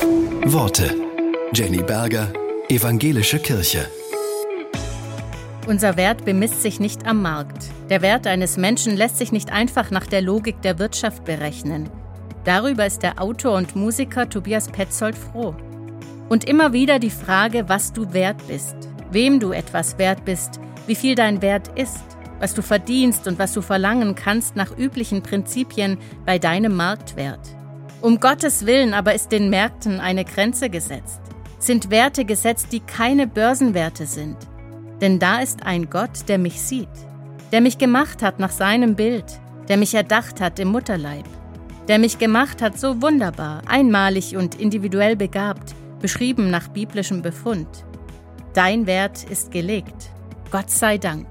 Worte. Jenny Berger, Evangelische Kirche. Unser Wert bemisst sich nicht am Markt. Der Wert eines Menschen lässt sich nicht einfach nach der Logik der Wirtschaft berechnen. Darüber ist der Autor und Musiker Tobias Petzold froh. Und immer wieder die Frage, was du wert bist, wem du etwas wert bist, wie viel dein Wert ist, was du verdienst und was du verlangen kannst nach üblichen Prinzipien bei deinem Marktwert. Um Gottes Willen aber ist den Märkten eine Grenze gesetzt, sind Werte gesetzt, die keine Börsenwerte sind. Denn da ist ein Gott, der mich sieht, der mich gemacht hat nach seinem Bild, der mich erdacht hat im Mutterleib, der mich gemacht hat so wunderbar, einmalig und individuell begabt, beschrieben nach biblischem Befund. Dein Wert ist gelegt. Gott sei Dank.